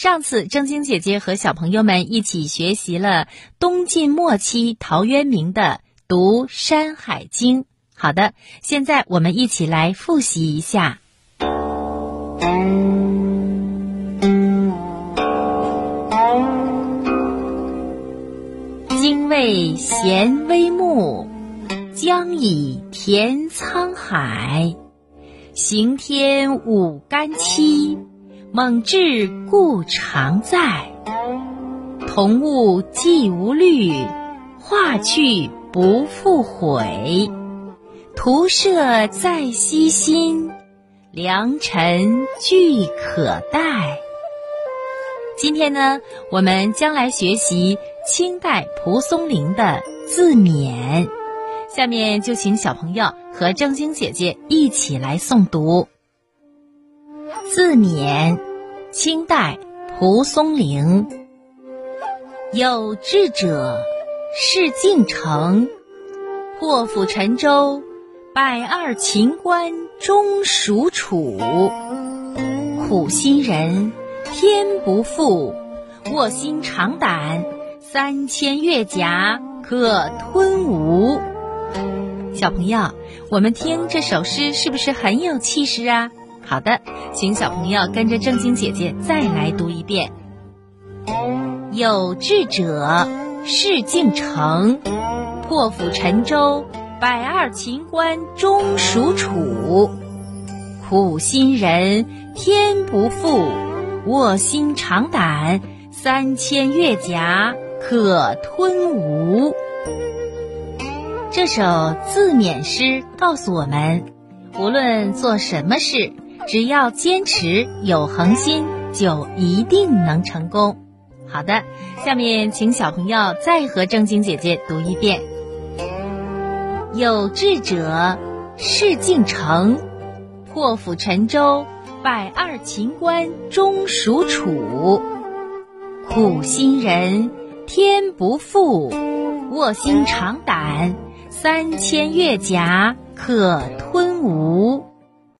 上次正晶姐姐和小朋友们一起学习了东晋末期陶渊明的《读山海经》。好的，现在我们一起来复习一下。精卫衔微木，将以填沧海。行天舞干戚，猛志固常在。同物既无虑，化去不复回。图舍在昔心，良辰俱可待。今天呢，我们将来学习清代蒲松龄的自勉。下面就请小朋友和正晶姐姐一起来诵读自勉。清代蒲松龄。有志者事竟成，破釜沉舟。百二秦关终属楚，苦心人天不负，卧薪尝胆，三千越甲可吞吴。小朋友，我们听这首诗是不是很有气势啊？好的，请小朋友跟着正经姐姐再来读一遍：有志者事竟成，破釜沉舟。百二秦关终属楚，苦心人天不负，卧薪尝胆，三千越甲可吞吴。这首自勉诗告诉我们，无论做什么事，只要坚持有恒心，就一定能成功。好的，下面请小朋友再和正经姐姐读一遍。有志者事竟成，破釜沉舟，百二秦关终属楚。苦心人天不负，卧薪尝胆，三千越甲可吞吴。